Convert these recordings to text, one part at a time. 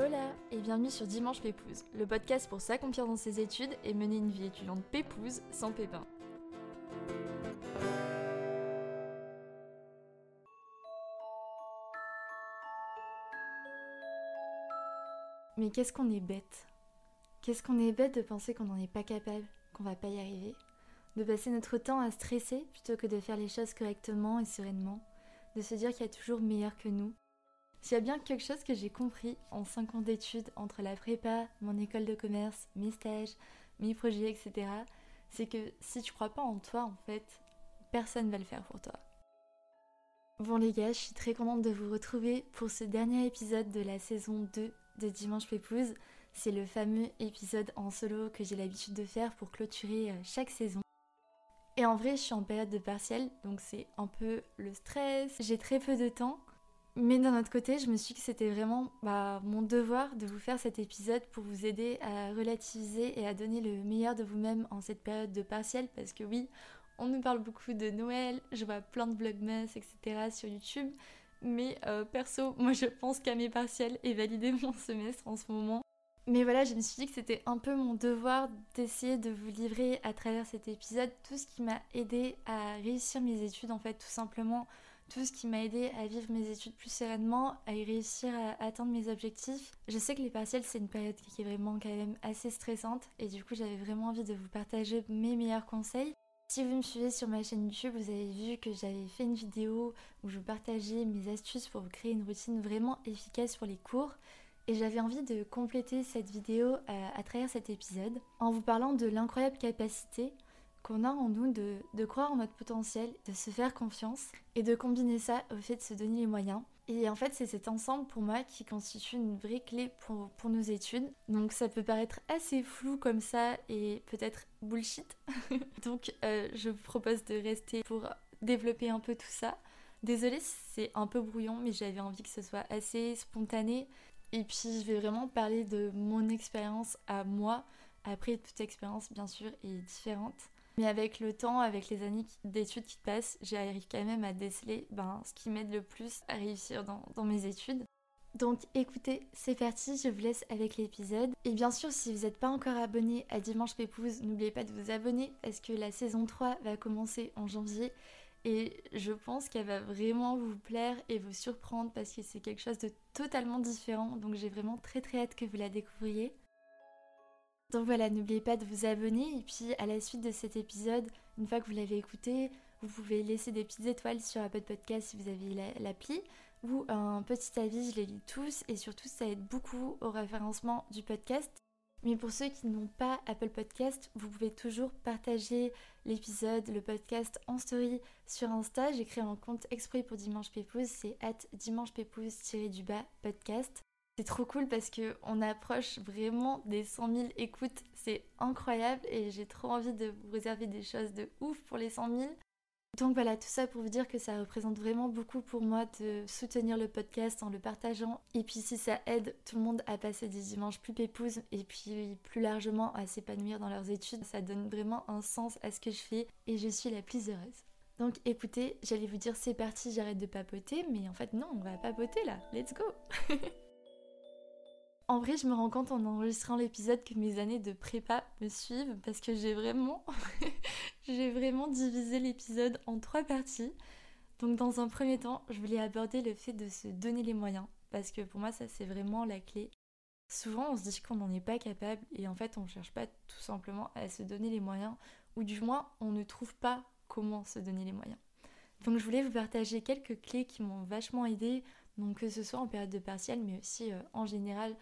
Hola et bienvenue sur Dimanche Pépouze, le podcast pour s'accomplir dans ses études et mener une vie étudiante pépouze sans pépin. Mais qu'est-ce qu'on est bête? Qu'est-ce qu'on est bête de penser qu'on n'en est pas capable, qu'on va pas y arriver? De passer notre temps à stresser plutôt que de faire les choses correctement et sereinement? De se dire qu'il y a toujours meilleur que nous s'il y a bien quelque chose que j'ai compris en 5 ans d'études entre la prépa, mon école de commerce, mes stages, mes projets, etc., c'est que si tu crois pas en toi, en fait, personne va le faire pour toi. Bon les gars, je suis très contente de vous retrouver pour ce dernier épisode de la saison 2 de Dimanche Pépouze. C'est le fameux épisode en solo que j'ai l'habitude de faire pour clôturer euh, chaque saison. Et en vrai, je suis en période de partiel, donc c'est un peu le stress. J'ai très peu de temps, mais d'un autre côté, je me suis dit que c'était vraiment bah, mon devoir de vous faire cet épisode pour vous aider à relativiser et à donner le meilleur de vous-même en cette période de partiel. Parce que oui, on nous parle beaucoup de Noël, je vois plein de vlogmas, etc. sur YouTube. Mais euh, perso, moi je pense qu'à mes partiels et valider mon semestre en ce moment. Mais voilà, je me suis dit que c'était un peu mon devoir d'essayer de vous livrer à travers cet épisode tout ce qui m'a aidé à réussir mes études en fait tout simplement tout ce qui m'a aidé à vivre mes études plus sereinement, à y réussir à atteindre mes objectifs. Je sais que les partiels, c'est une période qui est vraiment quand même assez stressante et du coup, j'avais vraiment envie de vous partager mes meilleurs conseils. Si vous me suivez sur ma chaîne YouTube, vous avez vu que j'avais fait une vidéo où je partageais mes astuces pour créer une routine vraiment efficace pour les cours. Et j'avais envie de compléter cette vidéo euh, à travers cet épisode en vous parlant de l'incroyable capacité qu'on a en nous de, croire en notre potentiel, de se faire confiance et de combiner ça au fait de se donner les moyens. Et en fait, c'est cet ensemble pour moi qui constitue une vraie clé pour, nos études. Donc ça peut paraître assez flou comme ça et peut-être bullshit. Donc euh, je vous propose de rester pour développer un peu tout ça. Désolée si c'est un peu brouillon, mais j'avais envie que ce soit assez spontané. Et puis je vais vraiment parler de mon expérience à moi. Après, toute expérience, bien sûr, est différente. Mais avec le temps, avec les années d'études qui passent, j'arrive quand même à déceler ben, ce qui m'aide le plus à réussir dans, mes études. Donc écoutez, c'est parti, je vous laisse avec l'épisode. Et bien sûr, si vous n'êtes pas encore abonné à Dimanche Pépouze, n'oubliez pas de vous abonner parce que la saison 3 va commencer en janvier. Et je pense qu'elle va vraiment vous plaire et vous surprendre parce que c'est quelque chose de totalement différent. Donc j'ai vraiment très très hâte que vous la découvriez. Donc voilà, n'oubliez pas de vous abonner et puis à la suite de cet épisode, une fois que vous l'avez écouté, vous pouvez laisser des petites étoiles sur Apple Podcast si vous avez l'appli ou un petit avis, je les lis tous et surtout ça aide beaucoup au référencement du podcast. Mais pour ceux qui n'ont pas Apple Podcast, vous pouvez toujours partager l'épisode, le podcast en story sur Insta. J'ai créé un compte exprès pour Dimanche Pépouze, c'est at dimanche du bas podcast. C'est trop cool parce que on approche vraiment des 100 000 écoutes. C'est incroyable et j'ai trop envie de vous réserver des choses de ouf pour les 100 000. Donc voilà, tout ça pour vous dire que ça représente vraiment beaucoup pour moi de soutenir le podcast en le partageant. Et puis si ça aide tout le monde à passer des dimanches plus pépouses et puis plus largement à s'épanouir dans leurs études, ça donne vraiment un sens à ce que je fais et je suis la plus heureuse. Donc écoutez, j'allais vous dire c'est parti, j'arrête de papoter, mais en fait non, on va papoter là, let's go En vrai, je me rends compte en enregistrant l'épisode que mes années de prépa me suivent parce que j'ai vraiment, j'ai vraiment divisé l'épisode en trois parties. Donc dans un premier temps, je voulais aborder le fait de se donner les moyens parce que pour moi ça c'est vraiment la clé. Souvent on se dit qu'on n'en est pas capable et en fait on ne cherche pas tout simplement à se donner les moyens ou du moins on ne trouve pas comment se donner les moyens. Donc je voulais vous partager quelques clés qui m'ont vachement aidé, donc que ce soit en période de partiel mais aussi euh, en général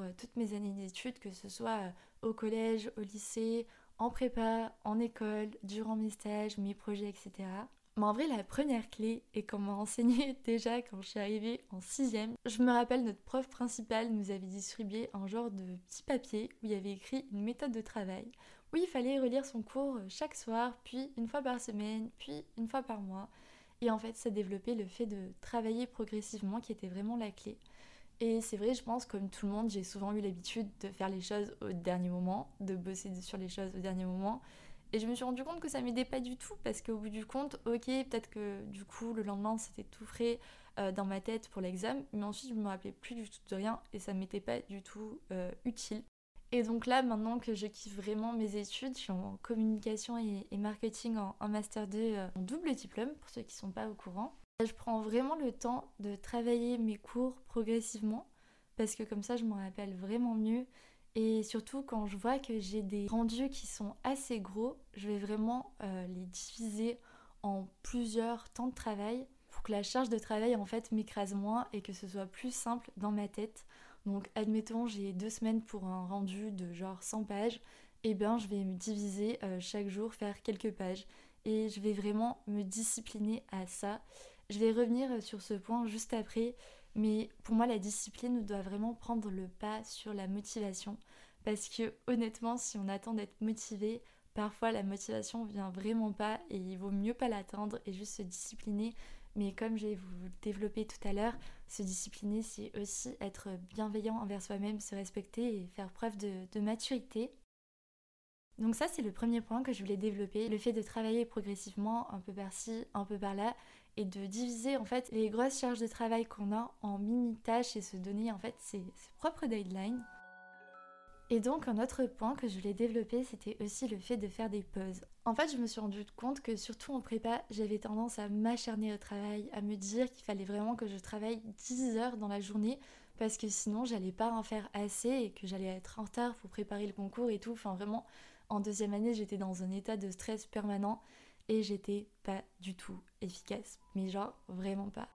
euh, toutes mes années d'études, que ce soit euh, au collège, au lycée, en prépa, en école, durant mes stages, mes projets, etc. Mais en vrai, la première clé, et qu'on m'a enseigné déjà quand je suis arrivée en sixième, je me rappelle notre prof principal nous avait distribué un genre de petit papier où il y avait écrit une méthode de travail, où il fallait relire son cours euh, chaque soir, puis une fois par semaine, puis une fois par mois. Et en fait, ça développait le fait de travailler progressivement qui était vraiment la clé. Et c'est vrai, je pense, comme tout le monde, j'ai souvent eu l'habitude de faire les choses au dernier moment, de bosser sur les choses au dernier moment. Et je me suis rendu compte que ça m'aidait pas du tout parce qu'au bout du compte, ok, peut-être que du coup le lendemain c'était tout frais, euh, dans ma tête pour l'examen, mais ensuite je me rappelais plus du tout de rien et ça m'était pas du tout euh, utile. Et donc là, maintenant que je kiffe vraiment mes études, je suis en communication et, marketing en, Master 2 euh, en double diplôme, pour ceux qui sont pas au courant. Je prends vraiment le temps de travailler mes cours progressivement, parce que comme ça, je m'en rappelle vraiment mieux. Et surtout, quand je vois que j'ai des rendus qui sont assez gros, je vais vraiment euh, les diviser en plusieurs temps de travail pour que la charge de travail en fait m'écrase moins et que ce soit plus simple dans ma tête. Donc admettons j'ai deux semaines pour un rendu de genre 100 pages, et eh bien je vais me diviser euh, chaque jour, faire quelques pages. Et je vais vraiment me discipliner à ça. Je vais revenir sur ce point juste après, mais pour moi la discipline doit vraiment prendre le pas sur la motivation. Parce que honnêtement, si on attend d'être motivé, parfois la motivation vient vraiment pas et il vaut mieux pas l'atteindre et juste se discipliner mais comme je vais vous développer tout à l'heure, se discipliner, c'est aussi être bienveillant envers soi-même, se respecter et faire preuve de, maturité. Donc ça, c'est le premier point que je voulais développer, le fait de travailler progressivement, un peu par-ci, un peu par-là, et de diviser en fait les grosses charges de travail qu'on a en mini-tâches et se donner en fait ses propres deadlines. Et donc un autre point que je voulais développer, c'était aussi le fait de faire des pauses. En fait, je me suis rendu compte que surtout en prépa, j'avais tendance à m'acharner au travail, à me dire qu'il fallait vraiment que je travaille 10 heures dans la journée parce que sinon j'allais pas en faire assez et que j'allais être en retard pour préparer le concours et tout. Enfin vraiment, en deuxième année, j'étais dans un état de stress permanent et j'étais pas du tout efficace. Mais genre vraiment pas.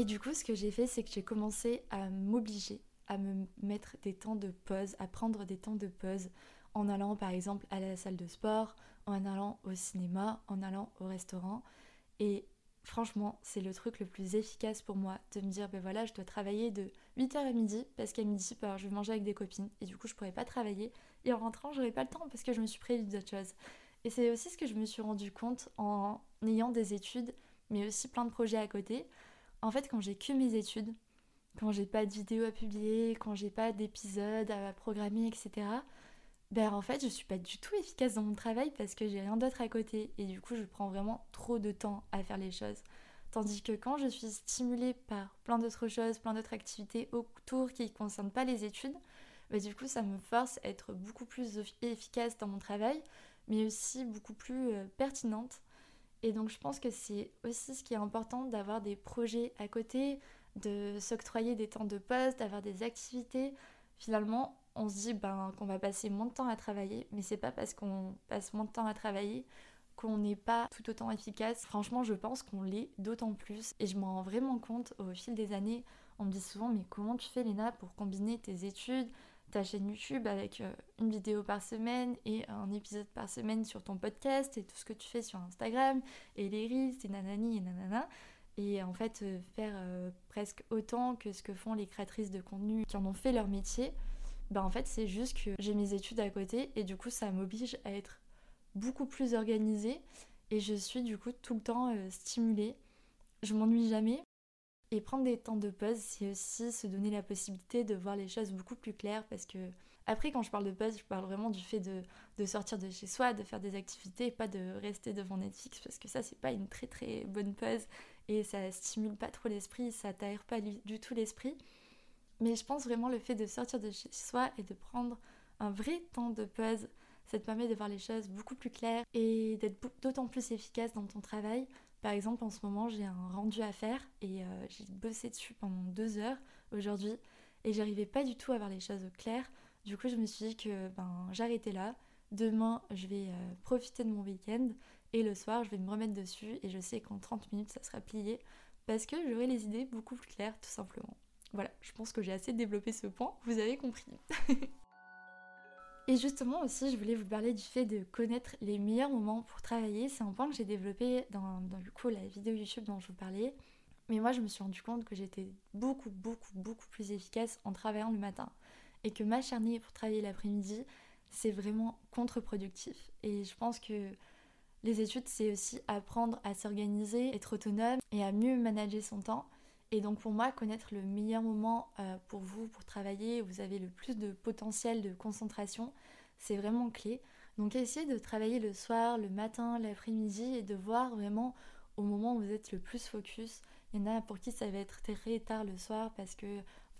Et du coup, ce que j'ai fait, c'est que j'ai commencé à m'obliger à me mettre des temps de pause, à prendre des temps de pause en allant par exemple à la salle de sport, en allant au cinéma, en allant au restaurant. Et franchement, c'est le truc le plus efficace pour moi de me dire ben voilà, je dois travailler de 8h à midi parce qu'à midi, ben, je vais manger avec des copines et du coup, je pourrais pas travailler. Et en rentrant, j'aurais pas le temps parce que je me suis prévu d'autres choses. Et c'est aussi ce que je me suis rendu compte en ayant des études, mais aussi plein de projets à côté. En fait, quand j'ai que mes études, quand j'ai pas de vidéo à publier, quand j'ai pas d'épisode à programmer, etc. Ben en fait je suis pas du tout efficace dans mon travail parce que j'ai rien d'autre à côté et du coup je prends vraiment trop de temps à faire les choses. Tandis que quand je suis stimulée par plein d'autres choses, plein d'autres activités autour qui ne concernent pas les études, ben du coup ça me force à être beaucoup plus efficace dans mon travail, mais aussi beaucoup plus euh, pertinente. Et donc je pense que c'est aussi ce qui est important d'avoir des projets à côté, de s'octroyer des temps de pause, d'avoir des activités. Finalement, on se dit ben, qu'on va passer moins de temps à travailler, mais c'est pas parce qu'on passe moins de temps à travailler qu'on n'est pas tout autant efficace. Franchement, je pense qu'on l'est d'autant plus et je m'en rends vraiment compte au fil des années. On me dit souvent, mais comment tu fais, Léna, pour combiner tes études, ta chaîne YouTube avec euh, une vidéo par semaine et un épisode par semaine sur ton podcast et tout ce que tu fais sur Instagram et les reels et nanani et nanana et en fait euh, faire euh, presque autant que ce que font les créatrices de contenu qui en ont fait leur métier, ben en fait c'est juste que j'ai mes études à côté et du coup ça m'oblige à être beaucoup plus organisée et je suis du coup tout le temps stimulée. Je m'ennuie jamais. Et prendre des temps de pause, c'est aussi se donner la possibilité de voir les choses beaucoup plus claires parce que après, quand je parle de pause, je parle vraiment du fait de, de, sortir de chez soi, de faire des activités, pas de rester devant Netflix, parce que ça, c'est pas une très très bonne pause et ça stimule pas trop l'esprit, ça t'aère pas du tout l'esprit. Mais je pense vraiment le fait de sortir de chez soi et de prendre un vrai temps de pause, ça te permet de voir les choses beaucoup plus claires et d'être d'autant plus efficace dans ton travail. Par exemple, en ce moment, j'ai un rendu à faire et euh, j'ai bossé dessus pendant deux heures aujourd'hui et j'arrivais pas du tout à voir les choses claires. Du coup, je me suis dit que ben, j'arrêtais là. Demain, je vais euh, profiter de mon week-end et le soir, je vais me remettre dessus et je sais qu'en 30 minutes, ça sera plié parce que j'aurai les idées beaucoup plus claires, tout simplement. Voilà, je pense que j'ai assez développé ce point, vous avez compris. et justement aussi, je voulais vous parler du fait de connaître les meilleurs moments pour travailler. C'est un point que j'ai développé dans, coup, la vidéo YouTube dont je vous parlais. Mais moi, je me suis rendu compte que j'étais beaucoup, beaucoup, beaucoup plus efficace en travaillant le matin. Et que m'acharner pour travailler l'après-midi, c'est vraiment contre-productif. Et je pense que les études, c'est aussi apprendre à s'organiser, être autonome et à mieux manager son temps. Et donc pour moi, connaître le meilleur moment euh, pour vous, pour travailler, où vous avez le plus de potentiel de concentration, c'est vraiment clé. Donc essayez de travailler le soir, le matin, l'après-midi et de voir vraiment au moment où vous êtes le plus focus, Il y en a pour qui ça va être très tard le soir parce que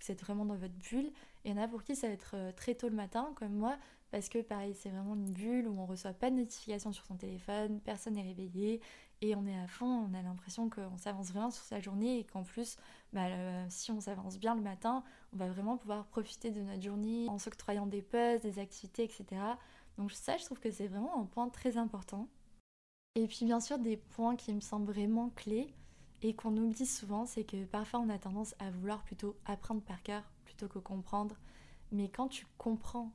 vous êtes vraiment dans votre bulle. Et il y en a pour qui ça va être euh, très tôt le matin, comme moi, parce que pareil, c'est vraiment une bulle où on reçoit pas de notification sur son téléphone, personne n'est réveillé et on est à fond, on a l'impression qu'on s'avance vraiment sur sa journée et qu'en plus, bah, si on s'avance bien le matin, on va vraiment pouvoir profiter de notre journée en s'octroyant des pauses, des activités, etc. Donc ça, je trouve que c'est vraiment un point très important. Et puis bien sûr, des points qui me semblent vraiment clés et qu'on oublie souvent, c'est que parfois on a tendance à vouloir plutôt apprendre par cœur plutôt que comprendre. Mais quand tu comprends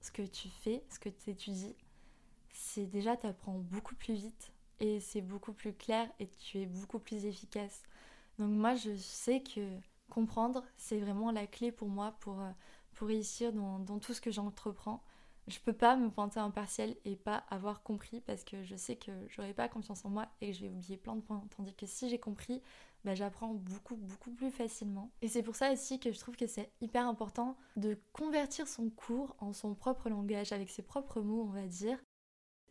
ce que tu fais, ce que tu étudies, c'est déjà tu apprends beaucoup plus vite et c'est beaucoup plus clair et tu es beaucoup plus efficace. Donc moi je sais que comprendre c'est vraiment la clé pour moi pour, euh, pour réussir dans, dans tout ce que j'entreprends. Je peux pas me pointer en partiel et pas avoir compris parce que je sais que j'aurai pas confiance en moi et que je vais oublier plein de points. Tandis que si j'ai compris, bah, j'apprends beaucoup beaucoup plus facilement. Et c'est pour ça aussi que je trouve que c'est hyper important de convertir son cours en son propre langage, avec ses propres mots on va dire,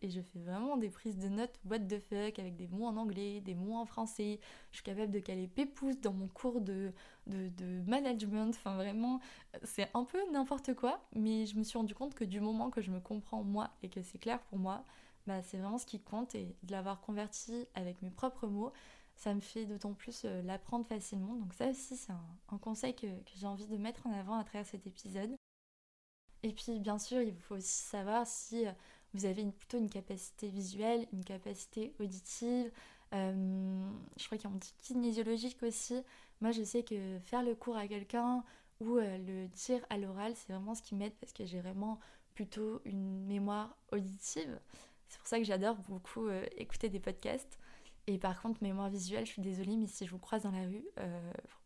et je fais vraiment des prises de notes what the fuck avec des mots en anglais, des mots en français. Je suis capable de caler pépouze dans mon cours de, de, management. Enfin vraiment, c'est un peu n'importe quoi. Mais je me suis rendu compte que du moment que je me comprends moi et que c'est clair pour moi, bah, c'est vraiment ce qui compte. Et de l'avoir converti avec mes propres mots, ça me fait d'autant plus euh, l'apprendre facilement. Donc ça aussi, c'est un, un, conseil que, que j'ai envie de mettre en avant à travers cet épisode. Et puis bien sûr, il faut aussi savoir si euh, vous avez plutôt une capacité visuelle, une capacité auditive. Euh, je crois qu'il y a un petit kinésiologique aussi. Moi, je sais que faire le cours à quelqu'un ou euh, le dire à l'oral, c'est vraiment ce qui m'aide parce que j'ai vraiment plutôt une mémoire auditive. C'est pour ça que j'adore beaucoup euh, écouter des podcasts. Et par contre, mémoire visuelle, je suis désolée, mais si je vous croise dans la rue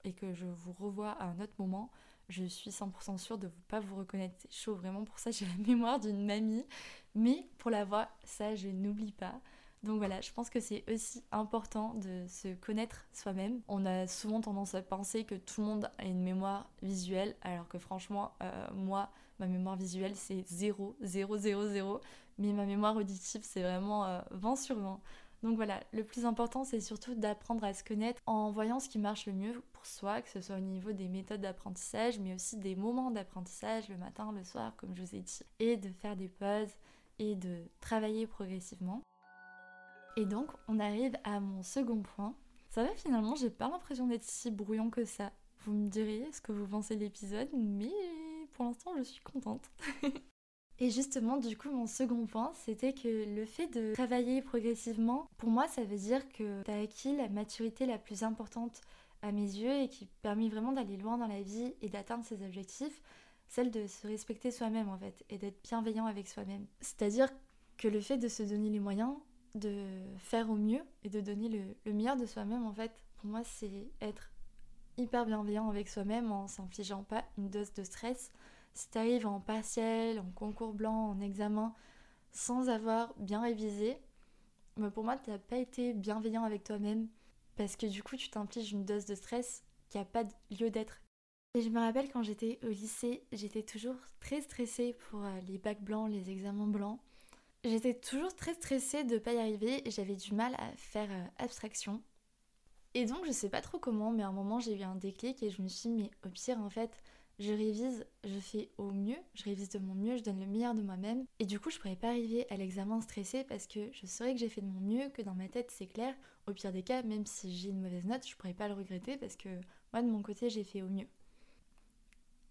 et que je vous revois à un autre moment, je suis 100% sûre de ne pas vous reconnaître. C'est chaud, vraiment, pour ça, j'ai la mémoire d'une mamie. Mais pour la voix, ça, je n'oublie pas. Donc voilà, je pense que c'est aussi important de se connaître soi-même. On a souvent tendance à penser que tout le monde a une mémoire visuelle, alors que franchement, euh, moi, ma mémoire visuelle, c'est 0, 0, 0, 0. Mais ma mémoire auditive, c'est vraiment euh, 20 sur 20. Donc voilà, le plus important, c'est surtout d'apprendre à se connaître en voyant ce qui marche le mieux pour soi, que ce soit au niveau des méthodes d'apprentissage, mais aussi des moments d'apprentissage, le matin, le soir, comme je vous ai dit, et de faire des pauses et de travailler progressivement. Et donc, on arrive à mon second point. Ça va finalement, j'ai pas l'impression d'être si brouillon que ça. Vous me direz ce que vous pensez de l'épisode, mais pour l'instant, je suis contente. et justement, du coup, mon second point, c'était que le fait de travailler progressivement, pour moi, ça veut dire que tu as acquis la maturité la plus importante à mes yeux et qui permet vraiment d'aller loin dans la vie et d'atteindre ses objectifs celle de se respecter soi-même en fait et d'être bienveillant avec soi-même. C'est-à-dire que le fait de se donner les moyens de faire au mieux et de donner le, meilleur de soi-même en fait, pour moi c'est être hyper bienveillant avec soi-même en s'infligeant pas une dose de stress. Si t'arrives en partiel, en concours blanc, en examen, sans avoir bien révisé, mais bah, pour moi t'as pas été bienveillant avec toi-même parce que du coup tu t'infliges une dose de stress qui a pas lieu d'être et je me rappelle quand j'étais au lycée, j'étais toujours très stressée pour euh, les bacs blancs, les examens blancs. J'étais toujours très stressée de ne pas y arriver j'avais du mal à faire euh, abstraction. Et donc je sais pas trop comment, mais à un moment j'ai eu un déclic et je me suis dit, mais au pire en fait, je révise, je fais au mieux, je révise de mon mieux, je donne le meilleur de moi-même. Et du coup, je pourrais pas arriver à l'examen stressée parce que je saurais que j'ai fait de mon mieux, que dans ma tête c'est clair. Au pire des cas, même si j'ai une mauvaise note, je pourrais pas le regretter parce que moi de mon côté j'ai fait au mieux.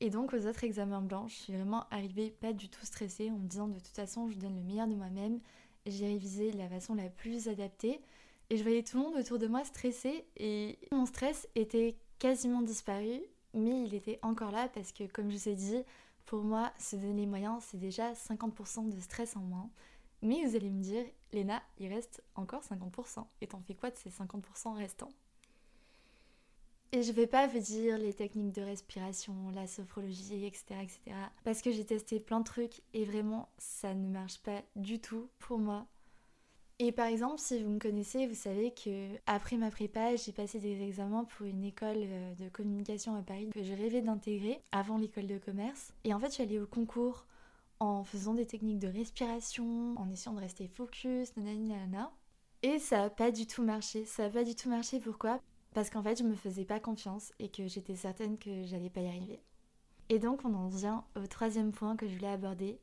Et donc aux autres examens blancs, je suis vraiment arrivée pas du tout stressée en me disant de toute façon je donne le meilleur de moi-même. J'ai révisé de la façon la plus adaptée et je voyais tout le monde autour de moi stressé et mon stress était quasiment disparu mais il était encore là parce que comme je vous ai dit, pour moi se donner les moyens c'est déjà 50% de stress en moins. Mais vous allez me dire, Léna, il reste encore 50%. Et t'en fais quoi de ces 50% restants? Et je vais pas vous dire les techniques de respiration, la sophrologie, etc. etc. parce que j'ai testé plein de trucs et vraiment ça ne marche pas du tout pour moi. Et par exemple, si vous me connaissez, vous savez que après ma prépa, j'ai passé des examens pour une école euh, de communication à Paris que je rêvais d'intégrer avant l'école de commerce. Et en fait, je suis allée au concours en faisant des techniques de respiration, en essayant de rester focus, nanana. Et ça n'a pas du tout marché. Ça n'a pas du tout marché. Pourquoi? Parce qu'en fait, je me faisais pas confiance et que j'étais certaine que j'allais pas y arriver. Et donc, on en vient au troisième point que je voulais aborder.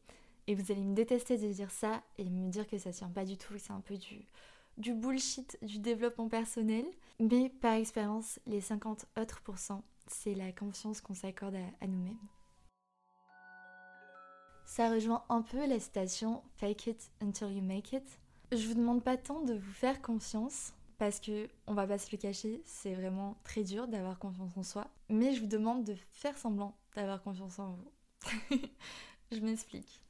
Et vous allez me détester de dire ça et me dire que ça tient pas du tout, que c'est un peu du, bullshit du développement personnel. Mais par expérience, les 50 autres pourcents, c'est la confiance qu'on s'accorde à, à nous-mêmes. Ça rejoint un peu la citation Fake it until you make it. Je vous demande pas tant de vous faire confiance, parce que on va pas se le cacher, c'est vraiment très dur d'avoir confiance en soi, mais je vous demande de faire semblant d'avoir confiance en vous. je m'explique.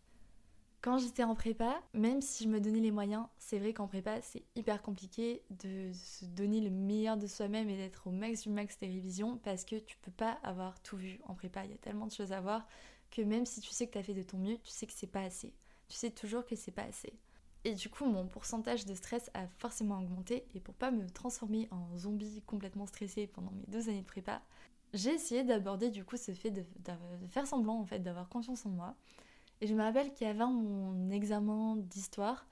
Quand j'étais en prépa, même si je me donnais les moyens, c'est vrai qu'en prépa, c'est hyper compliqué de se donner le meilleur de soi-même et d'être au max du max des révisions parce que tu peux pas avoir tout vu en prépa. Il y a tellement de choses à voir que même si tu sais que tu as fait de ton mieux, tu sais que c'est pas assez. Tu sais toujours que c'est pas assez. Et du coup, mon pourcentage de stress a forcément augmenté. Et pour pas me transformer en zombie complètement stressé pendant mes deux années de prépa, j'ai essayé d'aborder du coup ce fait de, faire semblant en fait d'avoir confiance en moi et je me rappelle avait mon examen d'histoire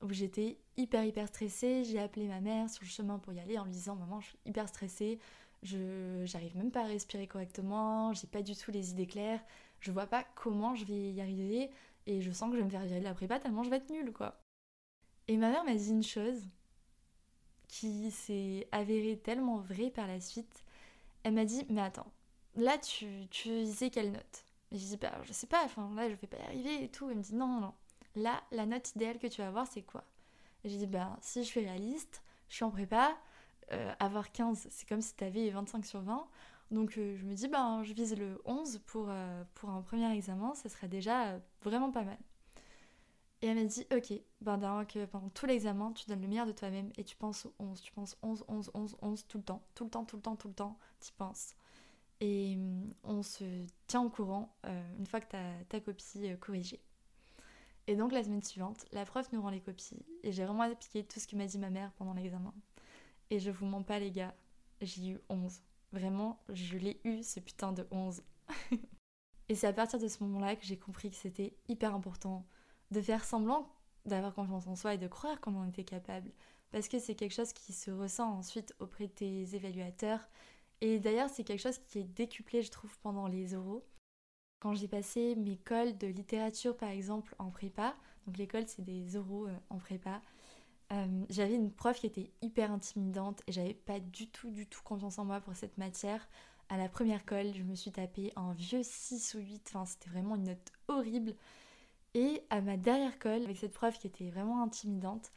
où j'étais hyper hyper stressée. J'ai appelé ma mère sur le chemin pour y aller en lui disant Maman, je suis hyper stressée, je j'arrive même pas à respirer correctement, j'ai pas du tout les idées claires, je vois pas comment je vais y arriver et je sens que je vais me faire virer de la prépa tellement je vais être nulle quoi. Et ma mère m'a dit une chose qui s'est avérée tellement vraie par la suite. Elle m'a dit Mais attends, là tu, tu sais quelle note? Et je dis, bah, je sais pas, enfin là, je vais pas y arriver et tout. Elle me dit, non, non, non. Là, la note idéale que tu vas avoir, c'est quoi? Je dis, bah, si je suis réaliste, je suis en prépa, euh, avoir 15, c'est comme si tu avais 25 sur 20. Donc euh, je me dis, bah, je vise le 11 pour, euh, pour un premier examen, ça serait déjà vraiment pas mal. Et elle m'a dit, ok, ben, que pendant tout l'examen, tu donnes le meilleur de toi-même et tu penses au 11. Tu penses 11, 11, 11, 11 tout le temps, tout le temps, tout le temps, tout le temps, tu penses. Et hum, on se tient au courant euh, une fois que ta copie euh, corrigée. Et donc la semaine suivante, la prof nous rend les copies et j'ai vraiment appliqué tout ce que m'a dit ma mère pendant l'examen. Et je vous mens pas les gars, j'ai eu 11. Vraiment, je l'ai eu ce putain de 11. et c'est à partir de ce moment-là que j'ai compris que c'était hyper important de faire semblant d'avoir confiance en soi et de croire qu'on en était capable. Parce que c'est quelque chose qui se ressent ensuite auprès de tes évaluateurs et d'ailleurs, c'est quelque chose qui est décuplé, je trouve, pendant les oraux. Quand j'ai passé mes cols de littérature, par exemple, en prépa, donc l'école, c'est des oraux euh, en prépa, euh, j'avais une prof qui était hyper intimidante et j'avais pas du tout, du tout confiance en moi pour cette matière. À la première colle, je me suis tapé un vieux 6 ou 8, enfin, c'était vraiment une note horrible. Et à ma dernière colle, avec cette prof qui était vraiment intimidante,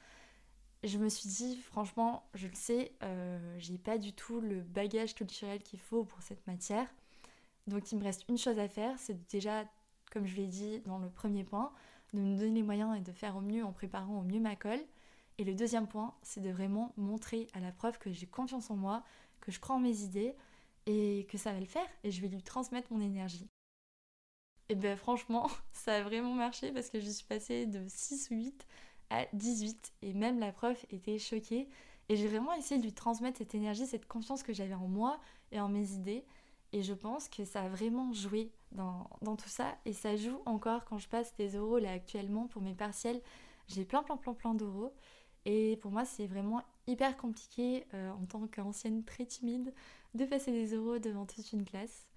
je me suis dit, franchement, je le sais, euh, j'ai pas du tout le bagage culturel qu'il faut pour cette matière. Donc il me reste une chose à faire, c'est déjà, comme je l'ai dit dans le premier point, de me donner les moyens et de faire au mieux en préparant au mieux ma colle. Et le deuxième point, c'est de vraiment montrer à la prof que j'ai confiance en moi, que je crois en mes idées et que ça va le faire et je vais lui transmettre mon énergie. Et ben franchement, ça a vraiment marché parce que je suis passée de 6 ou 8 à 18 et même la prof était choquée et j'ai vraiment essayé de lui transmettre cette énergie, cette confiance que j'avais en moi et en mes idées et je pense que ça a vraiment joué dans, tout ça et ça joue encore quand je passe des euros là actuellement pour mes partiels. J'ai plein plein plein plein d'euros et pour moi c'est vraiment hyper compliqué euh, en tant qu'ancienne très timide de passer des euros devant toute une classe.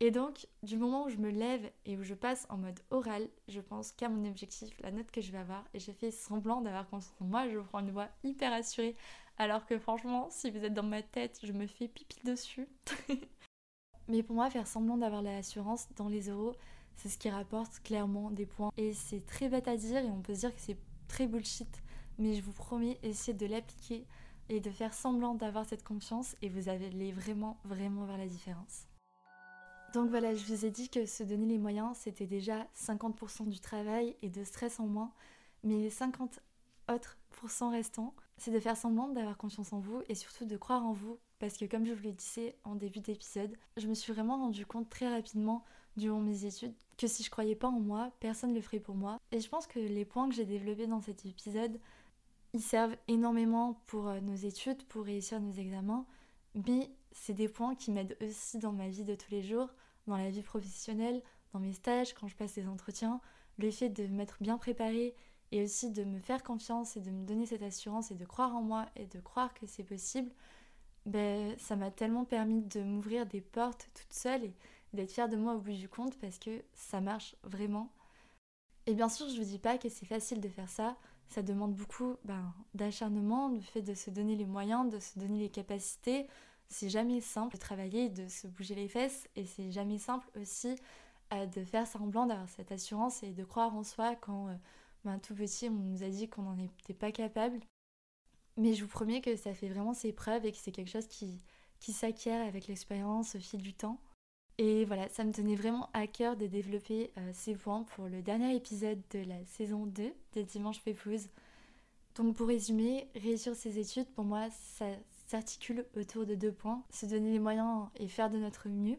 Et donc, du moment où je me lève et où je passe en mode oral, je pense qu'à mon objectif, la note que je vais avoir, et je fais semblant d'avoir confiance en moi, je prends une voix hyper assurée, alors que franchement, si vous êtes dans ma tête, je me fais pipi dessus. Mais pour moi, faire semblant d'avoir l'assurance dans les euros, c'est ce qui rapporte clairement des points. Et c'est très bête à dire et on peut se dire que c'est très bullshit. Mais je vous promets, essayez de l'appliquer et de faire semblant d'avoir cette confiance et vous allez vraiment, vraiment voir la différence. Donc voilà, je vous ai dit que se donner les moyens, c'était déjà 50% du travail et de stress en moins. Mais les 50 autres pourcents restants, c'est de faire semblant d'avoir confiance en vous et surtout de croire en vous. Parce que comme je vous le disais en début d'épisode, je me suis vraiment rendu compte très rapidement durant mes études que si je croyais pas en moi, personne ne le ferait pour moi. Et je pense que les points que j'ai développés dans cet épisode, ils servent énormément pour euh, nos études, pour réussir nos examens, mais c'est des points qui m'aident aussi dans ma vie de tous les jours, dans la vie professionnelle, dans mes stages, quand je passe des entretiens. Le fait de m'être bien préparée et aussi de me faire confiance et de me donner cette assurance et de croire en moi et de croire que c'est possible, ben, ça m'a tellement permis de m'ouvrir des portes toute seule et d'être fière de moi au bout du compte parce que ça marche vraiment. Et bien sûr, je vous dis pas que c'est facile de faire ça. Ça demande beaucoup ben, d'acharnement, le fait de se donner les moyens, de se donner les capacités. C'est jamais simple de travailler, de se bouger les fesses et c'est jamais simple aussi euh, de faire semblant d'avoir cette assurance et de croire en soi quand euh, ben, tout petit on nous a dit qu'on n'en était pas capable. Mais je vous promets que ça fait vraiment ses preuves et que c'est quelque chose qui, qui s'acquiert avec l'expérience au fil du temps. Et voilà, ça me tenait vraiment à cœur de développer euh, ces points pour le dernier épisode de la saison 2 de Dimanche Pépouze. Donc pour résumer, réussir ses études, pour moi, ça s'articule autour de deux points. Se donner les moyens et faire de notre mieux.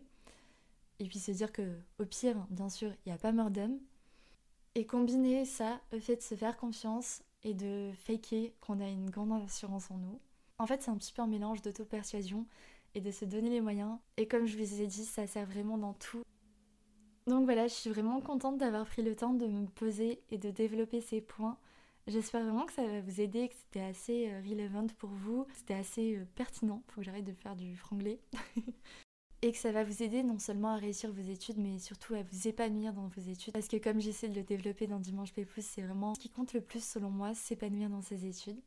Et puis se dire que au pire, bien sûr, il n'y a pas mort d'homme. Et combiner ça au fait de se faire confiance et de faker qu'on a une grande assurance en nous. En fait, c'est un petit peu un mélange d'auto-persuasion et de se donner les moyens. Et comme je vous ai dit, ça sert vraiment dans tout. Donc voilà, je suis vraiment contente d'avoir pris le temps de me poser et de développer ces points. J'espère vraiment que ça va vous aider, que c'était assez euh, relevant pour vous, c'était assez euh, pertinent, faut que j'arrête de faire du franglais. et que ça va vous aider non seulement à réussir vos études, mais surtout à vous épanouir dans vos études. Parce que comme j'essaie de le développer dans Dimanche Pépouze, c'est vraiment ce qui compte le plus selon moi, s'épanouir dans ses études.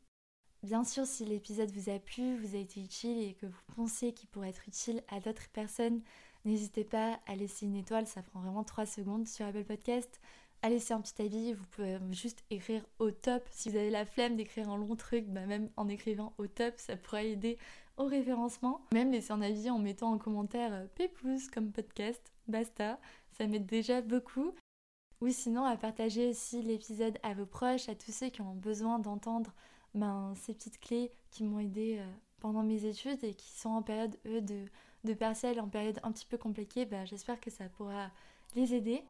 Bien sûr, si l'épisode vous a plu, vous a été utile et que vous pensez qu'il pourrait être utile à d'autres personnes, n'hésitez pas à laisser une étoile, ça prend vraiment 3 secondes sur Apple Podcast. À laisser un petit avis, vous pouvez juste écrire au top. Si vous avez la flemme d'écrire un long truc, bah même en écrivant au top, ça pourrait aider au référencement. Même laisser un avis en mettant en commentaire euh, Pépouze comme podcast, basta, ça m'aide déjà beaucoup. Ou sinon à partager aussi l'épisode à vos proches, à tous ceux qui ont besoin d'entendre ben, ces petites clés qui m'ont aidé euh, pendant mes études et qui sont en période, eux, de, de en période un petit peu compliquée, ben, j'espère que ça pourra les aider.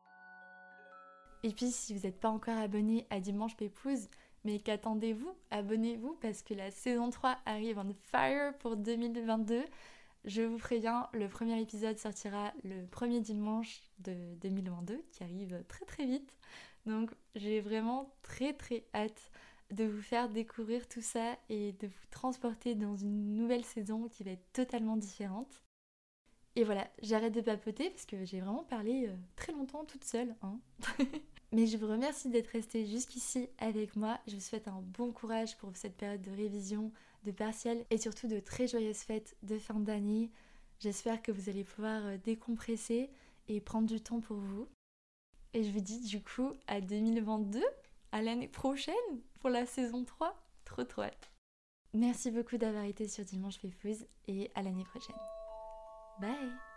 Et puis, si vous n'êtes pas encore abonné à Dimanche Pépouze, mais qu'attendez-vous? Abonnez-vous parce que la saison 3 arrive en fire pour 2022. Je vous préviens, le premier épisode sortira le premier dimanche de 2022, qui arrive très très vite. Donc j'ai vraiment très très hâte de vous faire découvrir tout ça et de vous transporter dans une nouvelle saison qui va être totalement différente. Et voilà, j'arrête de papoter parce que j'ai vraiment parlé euh, très longtemps toute seule. Hein. Mais je vous remercie d'être resté jusqu'ici avec moi. Je vous souhaite un bon courage pour cette période de révision, de partiel et surtout de très joyeuses fêtes de fin d'année. J'espère que vous allez pouvoir euh, décompresser et prendre du temps pour vous. Et je vous dis du coup à 2022 à l'année prochaine la saison 3. Trop trop hâte. Merci beaucoup d'avoir été sur Dimanche Fépouze et à l'année prochaine. Bye